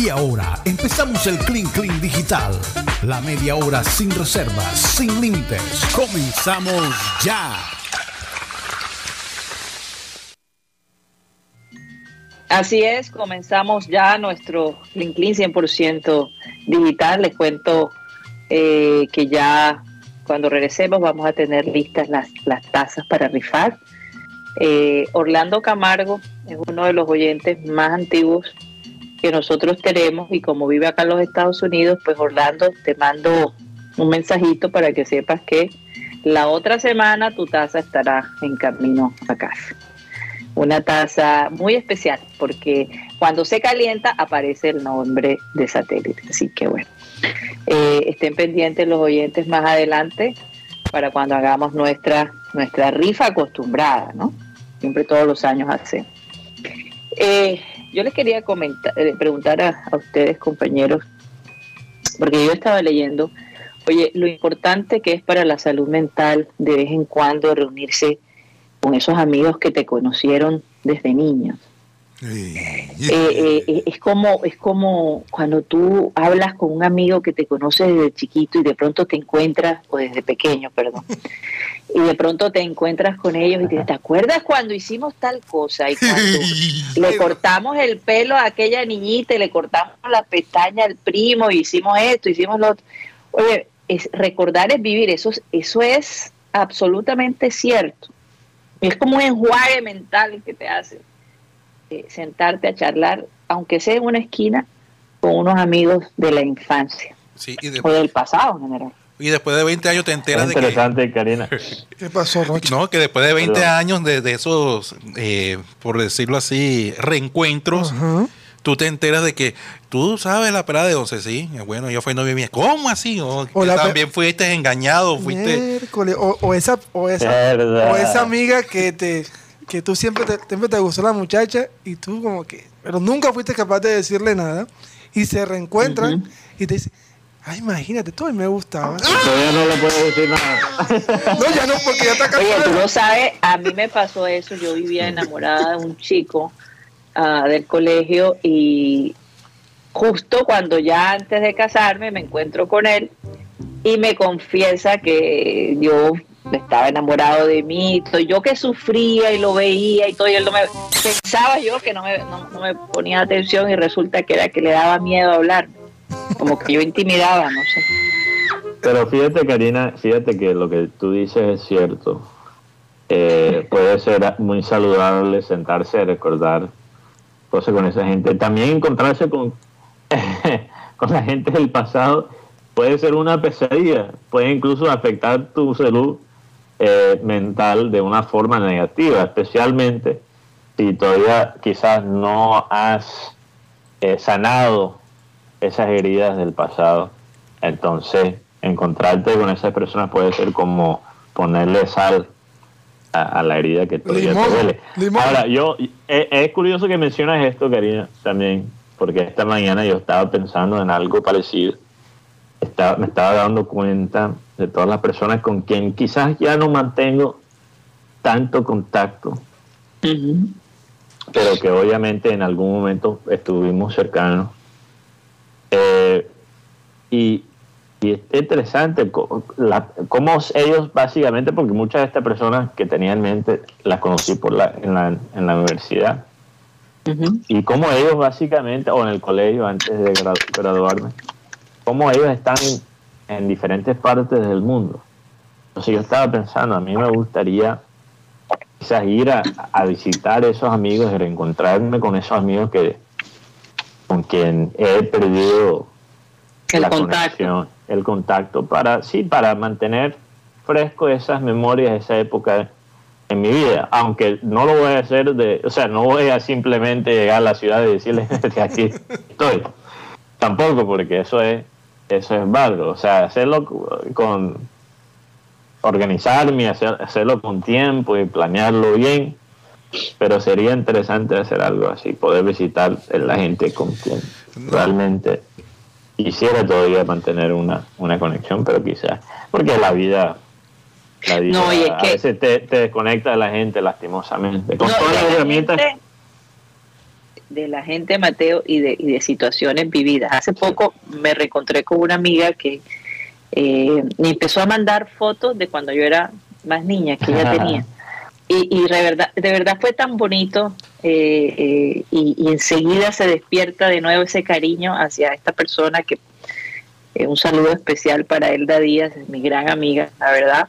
Y ahora empezamos el Clean Clean Digital. La media hora sin reservas, sin límites. Comenzamos ya. Así es, comenzamos ya nuestro Clean Clean 100% digital. Les cuento eh, que ya cuando regresemos vamos a tener listas las, las tazas para rifar. Eh, Orlando Camargo es uno de los oyentes más antiguos que nosotros tenemos y como vive acá en los Estados Unidos, pues Orlando te mando un mensajito para que sepas que la otra semana tu taza estará en camino a casa. Una taza muy especial porque cuando se calienta aparece el nombre de satélite. Así que bueno, eh, estén pendientes los oyentes más adelante para cuando hagamos nuestra, nuestra rifa acostumbrada, ¿no? Siempre todos los años hacemos. Eh, yo les quería comentar, eh, preguntar a, ustedes, compañeros, porque yo estaba leyendo, oye, lo importante que es para la salud mental de vez en cuando reunirse con esos amigos que te conocieron desde niños. Eh, eh, es como es como cuando tú hablas con un amigo que te conoce desde chiquito y de pronto te encuentras o desde pequeño perdón y de pronto te encuentras con ellos y te, ¿te acuerdas cuando hicimos tal cosa y cuando le cortamos el pelo a aquella niñita y le cortamos la pestaña al primo y hicimos esto hicimos lo otro. Oye es, recordar es vivir eso eso es absolutamente cierto. Es como un enjuague mental que te hace sentarte a charlar, aunque sea en una esquina, con unos amigos de la infancia o del pasado en general. Y después de 20 años te enteras de interesante, Karina. ¿Qué pasó, No, que después de 20 años de, esos, eh, por decirlo así, reencuentros, tú te enteras de que tú sabes la pelada de 11, sí. Bueno, yo fui novia mía. ¿Cómo así? O, también fuiste engañado, fuiste... O, esa, o, esa, o esa amiga que te que tú siempre te, siempre te gustó la muchacha y tú como que, pero nunca fuiste capaz de decirle nada y se reencuentran y te dicen, ay, imagínate, tú me gustaba. Todavía no le puedo decir nada. no, ya no, porque ya está casada. Oye, tú no sabes, a mí me pasó eso, yo vivía enamorada de un chico uh, del colegio y justo cuando ya antes de casarme me encuentro con él y me confiesa que yo estaba enamorado de mí, yo que sufría y lo veía y todo, y él no me, pensaba yo que no me, no, me ponía atención y resulta que era que le daba miedo hablar, como que yo intimidaba, no sé. Pero fíjate, Karina, fíjate que lo que tú dices es cierto. Eh, puede ser muy saludable sentarse a recordar cosas con esa gente. También encontrarse con, con la gente del pasado puede ser una pesadilla, puede incluso afectar tu salud eh, mental de una forma negativa, especialmente si todavía quizás no has eh, sanado esas heridas del pasado. Entonces, encontrarte con esas personas puede ser como ponerle sal a, la herida que todavía te duele. Ahora, yo, eh, es, curioso que mencionas esto, Karina, también, porque esta mañana yo estaba pensando en algo parecido. Estaba, me estaba dando cuenta de todas las personas con quien quizás ya no mantengo tanto contacto, pero que obviamente en algún momento estuvimos cercanos. Eh, y, y, es interesante cómo ellos básicamente, porque muchas de estas personas que tenía en mente las conocí por la, en, la, en la universidad, y cómo ellos básicamente, o en el colegio antes de graduarme, cómo ellos están en diferentes partes del mundo. Entonces yo estaba pensando, a mí me gustaría quizás ir a, visitar esos amigos y reencontrarme con esos amigos que con quien he perdido el la contacto. el contacto para sí, para mantener fresco esas memorias esa época en mi vida, aunque no lo voy a hacer de, o sea, no voy a simplemente llegar a la ciudad y decirles que aquí estoy. Tampoco, porque eso es eso es válido. O sea, hacerlo con organizarme, hacer, hacerlo con tiempo y planearlo bien. Pero sería interesante hacer algo así, poder visitar a la gente con quien realmente quisiera todavía mantener una, una conexión, pero quizás, porque la vida, la vida a veces te, desconecta de la gente lastimosamente. Con todas las herramientas de la gente Mateo y de, y de situaciones vividas. Hace poco me reencontré con una amiga que eh, me empezó a mandar fotos de cuando yo era más niña, que ella tenía. Y, y de, verdad, de verdad fue tan bonito eh, eh, y, enseguida se despierta de nuevo ese cariño hacia esta persona que un saludo especial para Elda Díaz, mi gran amiga, la verdad.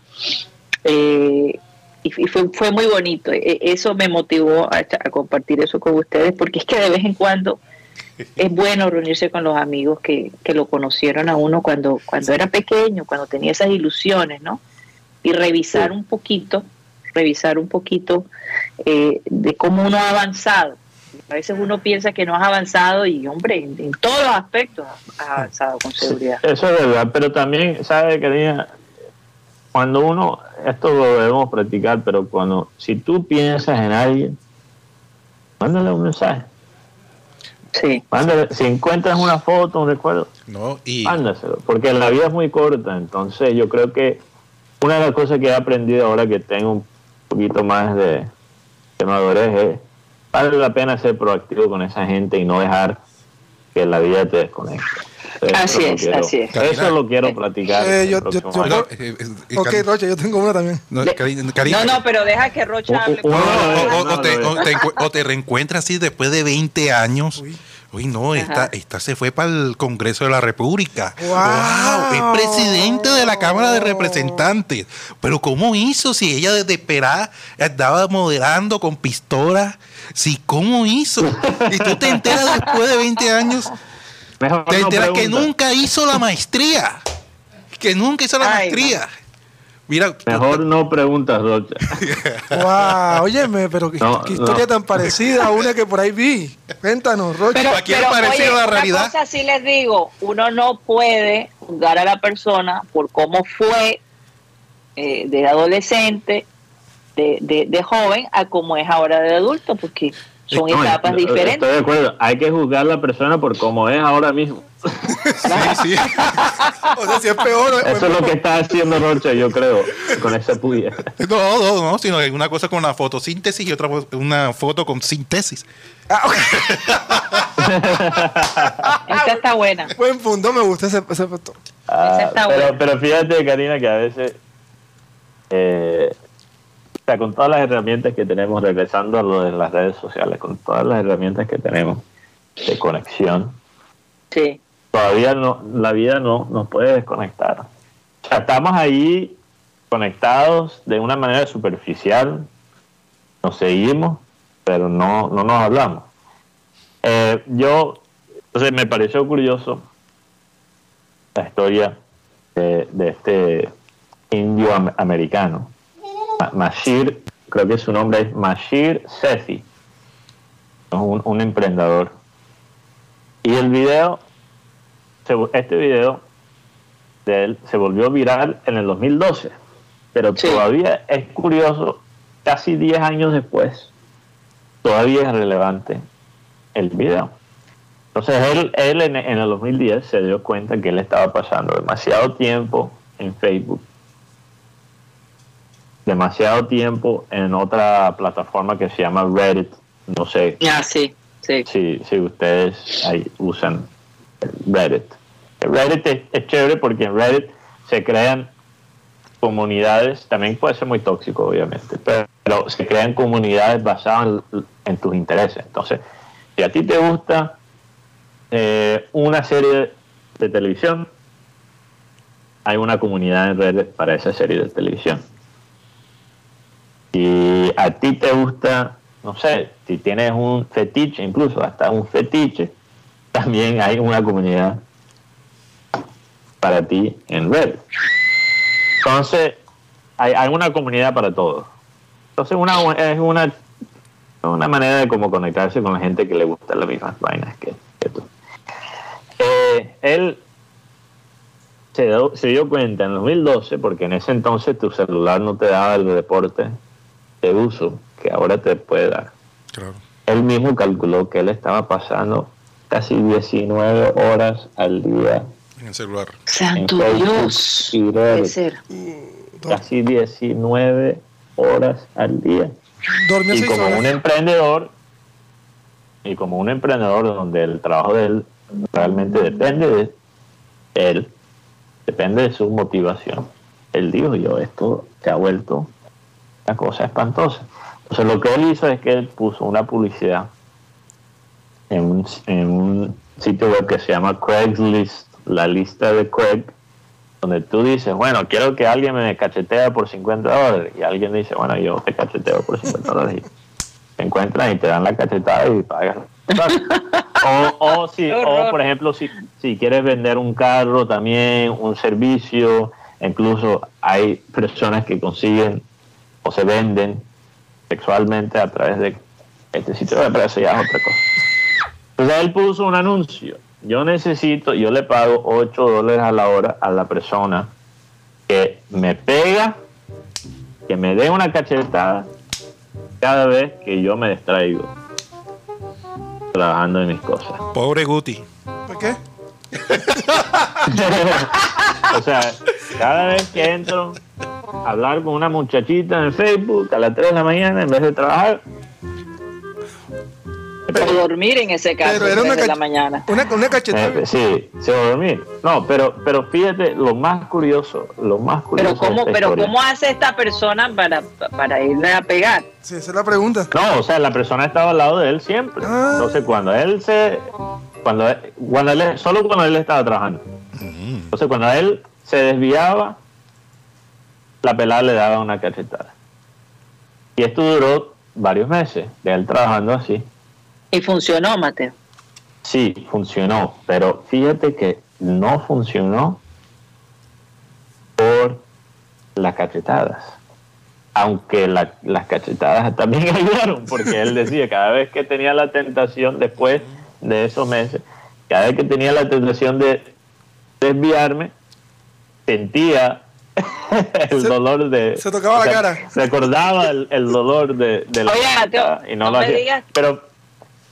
Y, fue, fue muy bonito. E, eso me motivó a, a compartir eso con ustedes porque es que de vez en cuando es bueno reunirse con los amigos que, que, lo conocieron a uno cuando, cuando era pequeño, cuando tenía esas ilusiones, ¿no? Y revisar un poquito, revisar un poquito eh, de cómo uno ha avanzado. A veces uno piensa que no has avanzado y, hombre, en, todos los aspectos has avanzado con seguridad. eso es verdad, pero también, ¿sabe, querida? Cuando uno, esto lo debemos practicar, pero cuando, si tú piensas en alguien, mándale un mensaje Sí. si encuentras una foto, un recuerdo, no, y... mándaselo, porque la vida es muy corta, entonces yo creo que una de las cosas que he aprendido ahora que tengo un poquito más de, de madurez es, vale la pena ser proactivo con esa gente y no dejar que la vida te desconecte. Así es, así es. Eso lo quiero platicar. Eh, yo, yo, yo, eh, eh, ok, Rocha, yo tengo una también. No, no, pero deja que Rocha hable. O, te, reencuentras así después de 20 años. Uy, no, esta, esta se fue para el Congreso de la República. ¡Wow! Es presidente de la Cámara de Representantes. Pero ¿cómo hizo si ella desde Perá estaba moderando con pistola? Sí, ¿cómo hizo? Y tú te enteras después de 20 años. Te enteras que nunca hizo la maestría. Que nunca hizo la maestría. Mira, Mejor no preguntas, Rocha. wow, óyeme, pero qué, historia tan parecida a una que por ahí vi. Cuéntanos, Rocha. Pero, pero oye, la realidad? Una cosa sí les digo, uno no puede juzgar a la persona por cómo fue eh, de adolescente, de, de, de, joven, a cómo es ahora de adulto, porque son etapas diferentes. Estoy de acuerdo, hay que juzgar a la persona por cómo es ahora mismo. sí, sí. o sea, si es peor. Eso es lo que está haciendo Rocha, yo creo, con esa puya. No, no, no, sino que una cosa con la fotosíntesis y otra una foto con síntesis. Ah, esa está buena. Buen punto, me gusta ese, ese foto. Ah, pero, pero fíjate, Karina, que a veces, eh, o sea, con todas las herramientas que tenemos, regresando a lo de las redes sociales, con todas las herramientas que tenemos de conexión, sí todavía no, la vida no nos puede desconectar. O sea, estamos ahí conectados de una manera superficial, nos seguimos, pero no, no nos hablamos. Eh, yo, entonces me pareció curioso la historia de, este indio americano, Mashir, creo que su nombre es Mashir Sethi, un, un emprendedor. Y el video este video de él se volvió viral en el 2012, pero todavía es curioso, casi 10 años después, todavía es relevante el video. Entonces él, él en, en, el 2010 se dio cuenta que él estaba pasando demasiado tiempo en Facebook, demasiado tiempo en otra plataforma que se llama Reddit. No sé ah, sí, sí. Si, si ustedes ahí usan Reddit. Reddit es, chévere porque en Reddit se crean comunidades, también puede ser muy tóxico obviamente, pero, se crean comunidades basadas en, tus intereses. Entonces, si a ti te gusta eh, una serie de televisión, hay una comunidad en Reddit para esa serie de televisión. Si a ti te gusta, no sé, si tienes un fetiche, incluso hasta un fetiche, también hay una comunidad para ti en red. Entonces, hay, hay una comunidad para todos. Entonces, una, es una, una manera de como conectarse con la gente que le gusta las mismas vainas que, tú. Eh, él se, se dio cuenta en 2012, porque en ese entonces tu celular no te daba el deporte de uso que ahora te puede dar. Claro. Él mismo calculó que él estaba pasando casi 19 horas al día en el celular. Santo Dios. Puede ser. Casi 19 horas al día. y como un emprendedor, y como un emprendedor donde el trabajo de él realmente depende de él, depende de su motivación. Él dijo, yo, esto se ha vuelto una cosa espantosa. Entonces lo que él hizo es que él puso una publicidad en un, en un sitio web que se llama Craigslist, la lista de Craig, donde tú dices, bueno, quiero que alguien me cachetea por 50 dólares, y alguien dice, bueno, yo te cacheteo por 50 dólares, y te encuentran y te dan la cachetada y pagas. o, o, si, o, por ejemplo, si, si quieres vender un carro también, un servicio, incluso hay personas que consiguen o se venden sexualmente a través de este sitio de pero ya es otra cosa. Entonces él puso un anuncio. Yo necesito, yo le pago 8 dólares a la hora a la persona que me pega, que me dé una cachetada cada vez que yo me distraigo trabajando en mis cosas. Pobre Guti. ¿Por qué? o sea, cada vez que entro hablar con una muchachita en Facebook a las 3 de la mañana en vez de trabajar. Pero dormir en ese caso pero era una de la mañana. Una, una cachetada. Eh, sí, se va a dormir. No, pero, pero fíjate, lo más curioso, lo más curioso. Pero cómo, pero cómo hace esta persona para, para irle a pegar. Sí, esa es la pregunta. No, o sea, la persona estaba al lado de él siempre. Ah. Entonces cuando él se, cuando, cuando él, solo cuando él estaba trabajando. Mm. Entonces cuando él se desviaba, la pelada le daba una cachetada. Y esto duró varios meses de él trabajando así. ¿Y funcionó, Mateo? Sí, funcionó, pero fíjate que no funcionó por las cachetadas. Aunque las cachetadas también ayudaron, porque él decía, cada vez que tenía la tentación después de esos meses, cada vez que tenía la tentación de desviarme, sentía el dolor de. Se tocaba la cara. Recordaba el, el dolor de, de la Oye, y no, lo hacía. pero,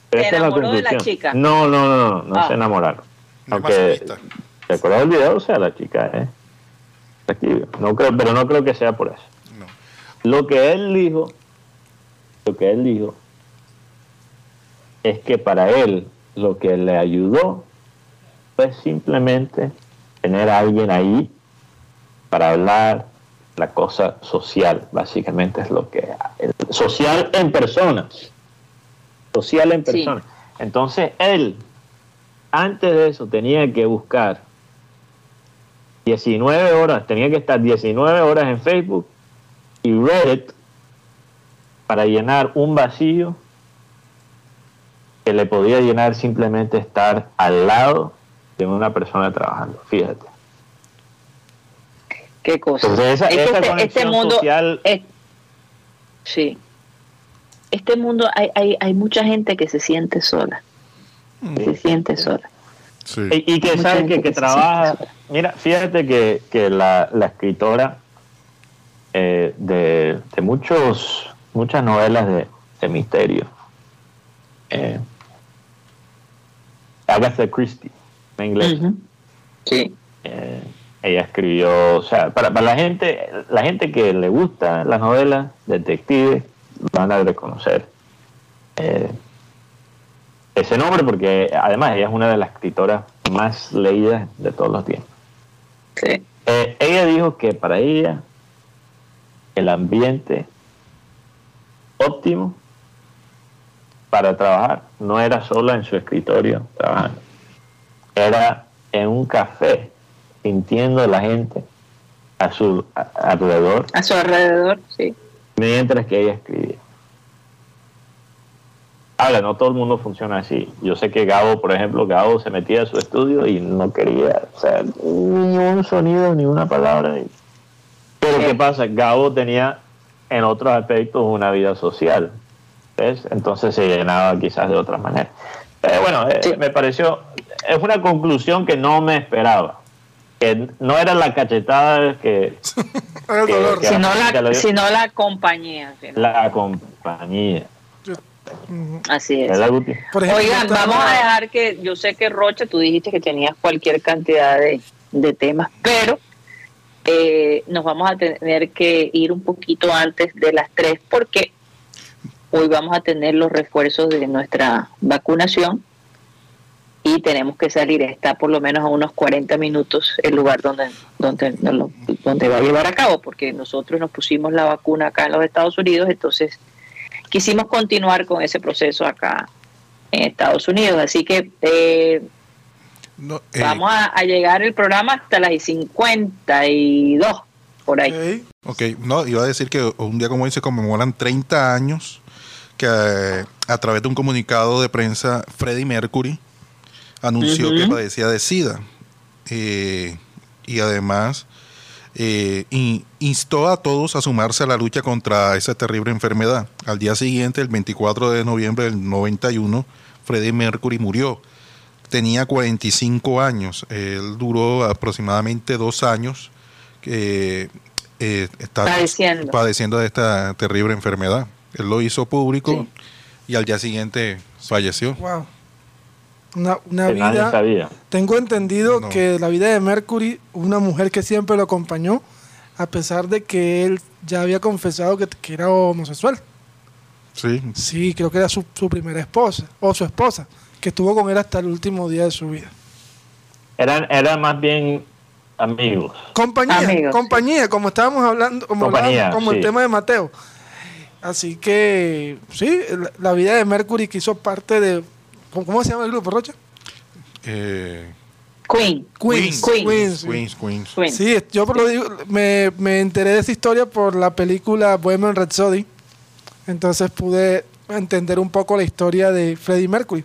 pero ¿Se enamoró de la chica? No, no, no, no, no, se ah. enamoraron. Aunque, ¿te acuerdas del video? O sea, la chica es ¿eh? No creo, pero no creo que sea por eso. Lo que él dijo, lo que él dijo, es que para él lo que le ayudó fue simplemente tener a alguien ahí para hablar la cosa social, básicamente es lo que social en persona, social en persona. Entonces él, antes de eso, tenía que buscar 19 horas, tenía que estar 19 horas en Facebook y Reddit para llenar un vacío que le podía llenar simplemente estar al lado de una persona trabajando. Fíjate. Qué cosa. este, este mundo, sí. Este mundo hay, hay, hay mucha gente que se siente sola. Se siente sola. Y, que sabe que, trabaja. Mira, fíjate que, que la, la escritora eh, de, de, muchos muchas novelas de, de misterio, eh, Agatha Christie, en inglés. Sí. Eh, ella escribió, o sea, para, para, la gente, la gente que le gusta las novelas detectives van a reconocer eh, ese nombre porque además ella es una de las escritoras más leídas de todos los tiempos. Sí. Eh, ella dijo que para ella el ambiente óptimo para trabajar no era solo en su escritorio trabajando, era en un café sintiendo la gente a su alrededor. A su alrededor, sí. Mientras que ella escribía. Ahora, no todo el mundo funciona así. Yo sé que Gabo, por ejemplo, Gabo se metía a su estudio y no quería o sea, ni un sonido, ni una palabra. Pero ¿qué pasa? Gabo tenía en otros aspectos una vida social. ¿ves? Entonces se llenaba quizás de otra manera. Pero bueno, eh, me pareció, es una conclusión que no me esperaba que no era la cachetada que, sino, la, compañía. La compañía. Así es. Oigan, vamos a dejar que, yo sé que Rocha, tú dijiste que tenías cualquier cantidad de, temas, pero eh, nos vamos a tener que ir un poquito antes de las tres porque hoy vamos a tener los refuerzos de nuestra vacunación y tenemos que salir, está por lo menos a unos 40 minutos el lugar donde, donde, donde va a llevar a cabo, porque nosotros nos pusimos la vacuna acá en los Estados Unidos, entonces quisimos continuar con ese proceso acá en Estados Unidos. Así que eh, eh, vamos a, llegar el programa hasta las 52, por ahí. Ok, no, iba a decir que un día como hoy se conmemoran 30 años que eh, a través de un comunicado de prensa, Freddie Mercury anunció que padecía de SIDA. y además eh, instó a todos a sumarse a la lucha contra esa terrible enfermedad. Al día siguiente, el 24 de noviembre del 91, Freddie Mercury murió. Tenía 45 años. Él duró aproximadamente dos años eh, padeciendo. de esta terrible enfermedad. Él lo hizo público y al día siguiente falleció. Wow. Una, vida. Tengo entendido que la vida de Mercury, una mujer que siempre lo acompañó, a pesar de que él ya había confesado que, era homosexual. Sí. Sí, creo que era su, primera esposa, o su esposa, que estuvo con él hasta el último día de su vida. Eran, eran más bien amigos. Compañía, compañía, como estábamos hablando, como, como el tema de Mateo. Así que, sí, la vida de Mercury que hizo parte de ¿Cómo, se llama el grupo, Rocha? Eh, Queen. Queens. Queens. Queens. Queens. Sí, yo por lo digo, me, me enteré de esa historia por la película Bohemian Rhapsody. Entonces pude entender un poco la historia de Freddie Mercury.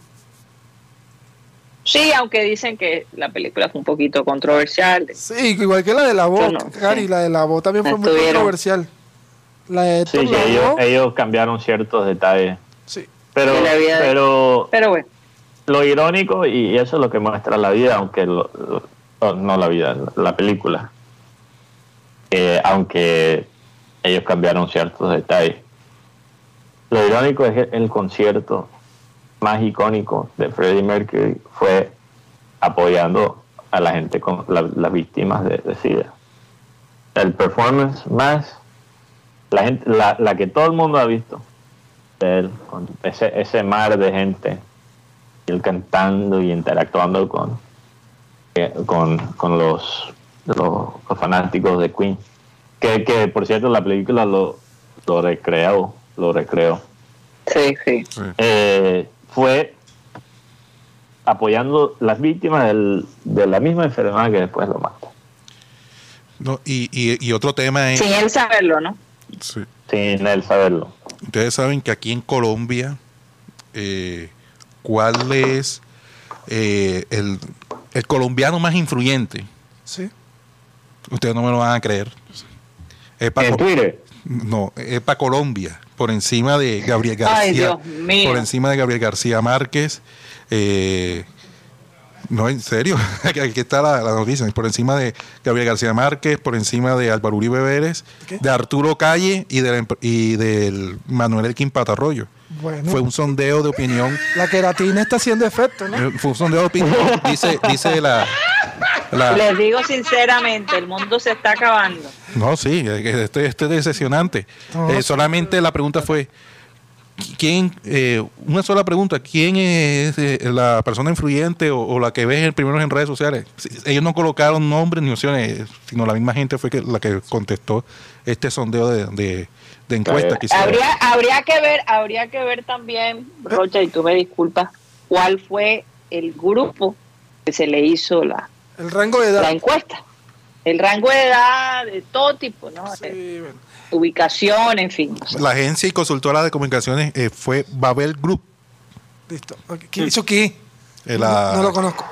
Sí, aunque dicen que la película fue un poquito controversial. Sí, igual que la de la voz, Cari, la de la voz también fue muy controversial. La de sí, ellos, ellos cambiaron ciertos detalles. Sí. Pero, pero, pero bueno lo irónico, y eso es lo que muestra la vida, aunque no la vida, la película, aunque ellos cambiaron ciertos detalles. Lo irónico es que el concierto más icónico de Freddie Mercury fue apoyando a la gente con las víctimas de, SIDA. El performance más, la, gente, la, que todo el mundo ha visto ese, ese mar de gente él cantando y interactuando con, eh, con, con los, los, fanáticos de Queen. Que, que, por cierto la película lo, lo recreó, lo recreó. Sí, sí. Eh, fue apoyando las víctimas de la misma enfermedad que después lo mató. No, y, y, y, otro tema es... Sin él saberlo, ¿no? Sí. Sin él saberlo. Ustedes saben que aquí en Colombia eh, cuál es eh, el, colombiano más influyente. Sí. Ustedes no me lo van a creer. Es ¿En Twitter? No, es para Colombia, por encima de Gabriel García. Por encima de Gabriel García Márquez. Eh, no, en serio, aquí está la, noticia. Por encima de Gabriel García Márquez, por encima de Álvaro Uribe Vélez, de Arturo Calle y, de, y del Manuel Elquín Patarroyo. Fue un sondeo de opinión. La queratina está haciendo efecto, ¿no? Eh, fue un sondeo de opinión. Dice, dice la, Les digo sinceramente, el mundo se está acabando. No, sí, esto, es decepcionante. Eh, solamente la pregunta fue, ¿quién, eh, una sola pregunta, ¿quién es la persona influyente o, la que ves primero en redes sociales? Ellos no colocaron nombres ni opciones, sino la misma gente fue que, la que contestó este sondeo de de encuesta habría habría que ver habría que ver también Rocha y tú me disculpas cuál fue el grupo que se le hizo la el rango de edad. la encuesta. El rango de edad de todo tipo no ubicación en fin la agencia y consultora de comunicaciones eh, fue Babel Group listo ¿quién hizo qué? Eh, no, lo conozco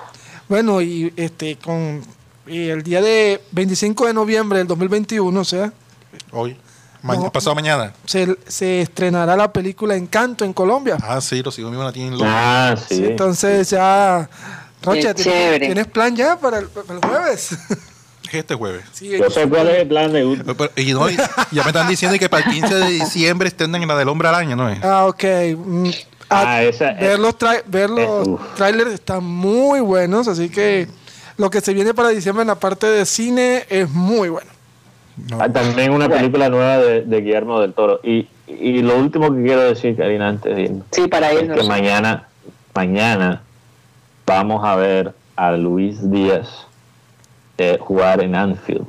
bueno y este con el día de 25 de noviembre del 2021 o sea hoy pasado mañana. Se, estrenará la película Encanto en Colombia. Ah, sí, lo sigo mismo la tienen Ah, sí. Entonces ya. Rocha, ¿tienes, plan ya para el, jueves? Este jueves. Sí, Yo sé cuál es el plan de y, ya me están diciendo que para el 15 de diciembre estén en la del hombre araña, ¿no es? Ah, ok. Mm, ah, esa, ver los, ver los trailers están muy buenos, así que lo que se viene para diciembre en la parte de cine es muy bueno. Ah, también una película nueva de, Guillermo del Toro. Y y lo último que quiero decir, Karina, antes de irme, sí, para es que mañana, mañana vamos a ver a Luis Díaz eh, jugar en Anfield.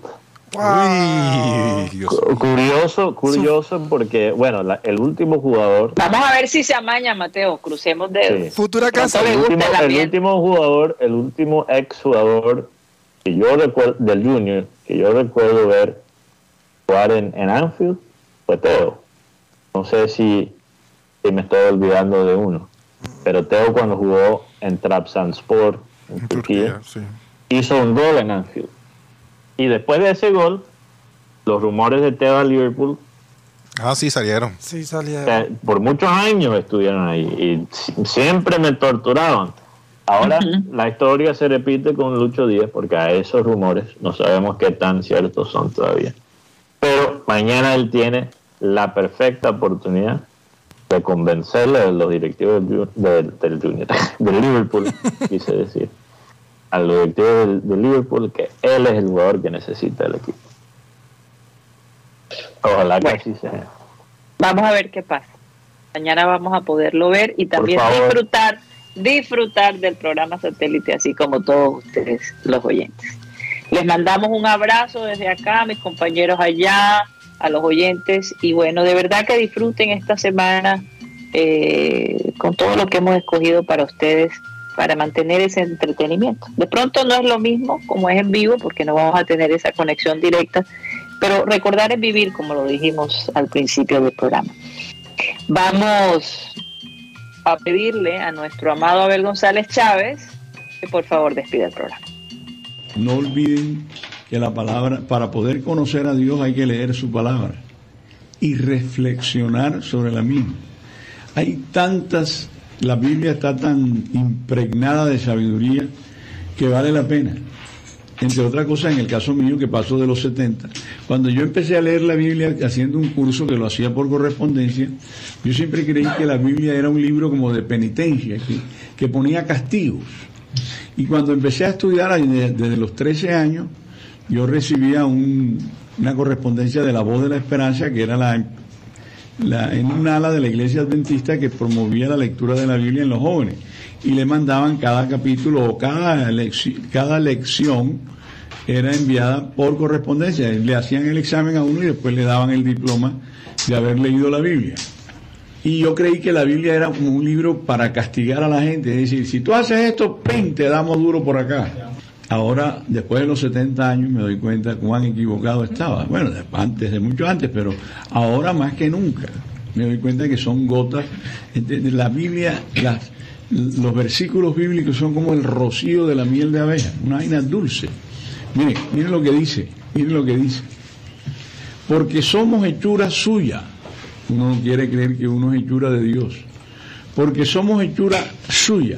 Curioso, curioso porque, bueno, el último jugador. Vamos a ver si se amaña, Mateo. Crucemos de Futura casa. El último, el último jugador, el último ex jugador que yo recuerdo del Junior, que yo recuerdo ver jugar en, en Anfield, fue Teo. No sé si, me estoy olvidando de uno. Pero Teo cuando jugó en Trabzonspor, en, Turquía, hizo un gol en Anfield. Y después de ese gol, los rumores de Teo a Liverpool. Ah, sí, salieron. Sí, salieron. por muchos años estuvieron ahí y siempre me torturaban. Ahora la historia se repite con Lucho Díaz porque a esos rumores no sabemos qué tan ciertos son todavía. Pero mañana él tiene la perfecta oportunidad de convencerle a los directivos del, Junior, del Liverpool, quise decir, a los directivos del, Liverpool que él es el jugador que necesita el equipo. Ojalá que así sea. Vamos a ver qué pasa. Mañana vamos a poderlo ver y también disfrutar disfrutar del programa satélite así como todos ustedes los oyentes. Les mandamos un abrazo desde acá, mis compañeros allá, a los oyentes y bueno, de verdad que disfruten esta semana eh, con todo lo que hemos escogido para ustedes para mantener ese entretenimiento. De pronto no es lo mismo como es en vivo porque no vamos a tener esa conexión directa, pero recordar es vivir como lo dijimos al principio del programa. Vamos a pedirle a nuestro amado Abel González Chávez que por favor despida el programa. No olviden que la palabra, para poder conocer a Dios hay que leer su palabra y reflexionar sobre la misma. Hay tantas, la Biblia está tan impregnada de sabiduría que vale la pena. Entre otras cosas, en el caso mío que pasó de los 70, cuando yo empecé a leer la Biblia haciendo un curso que lo hacía por correspondencia, yo siempre creí que la Biblia era un libro como de penitencia, que, ponía castigos. Y cuando empecé a estudiar desde los 13 años, yo recibía una correspondencia de la voz de la esperanza, que era la, en un ala de la iglesia adventista que promovía la lectura de la Biblia en los jóvenes. Y le mandaban cada capítulo o cada, cada lección era enviada por correspondencia. Le hacían el examen a uno y después le daban el diploma de haber leído la Biblia. Y yo creí que la Biblia era un libro para castigar a la gente. Es decir, si tú haces esto, ¡pin! te damos duro por acá. Ahora, después de los 70 años, me doy cuenta cuán equivocado estaba. Bueno, antes de mucho antes, pero ahora más que nunca. Me doy cuenta que son gotas. La Biblia, los versículos bíblicos son como el rocío de la miel de abeja, una vaina dulce. Mire, miren lo que dice, miren lo que dice. Porque somos hechura suya. Uno no quiere creer que uno es hechura de Dios. Porque somos hechura suya.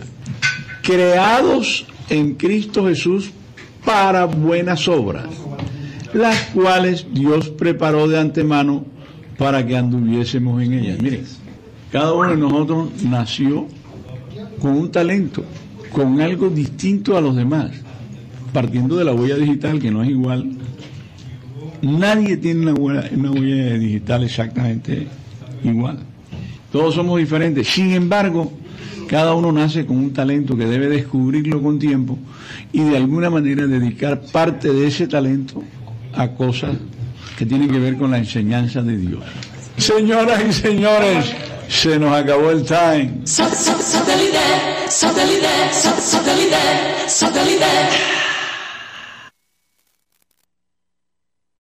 Creados en Cristo Jesús para buenas obras, las cuales Dios preparó de antemano para que anduviésemos en ellas. Miren, cada uno de nosotros nació con un talento, con algo distinto a los demás, partiendo de la huella digital que no es igual. Nadie tiene una huella, una huella digital exactamente igual. Todos somos diferentes. Sin embargo, cada uno nace con un talento que debe descubrirlo con tiempo y de alguna manera dedicar parte de ese talento a cosas que tienen que ver con la enseñanza de Dios. Señoras y señores, se nos acabó el time.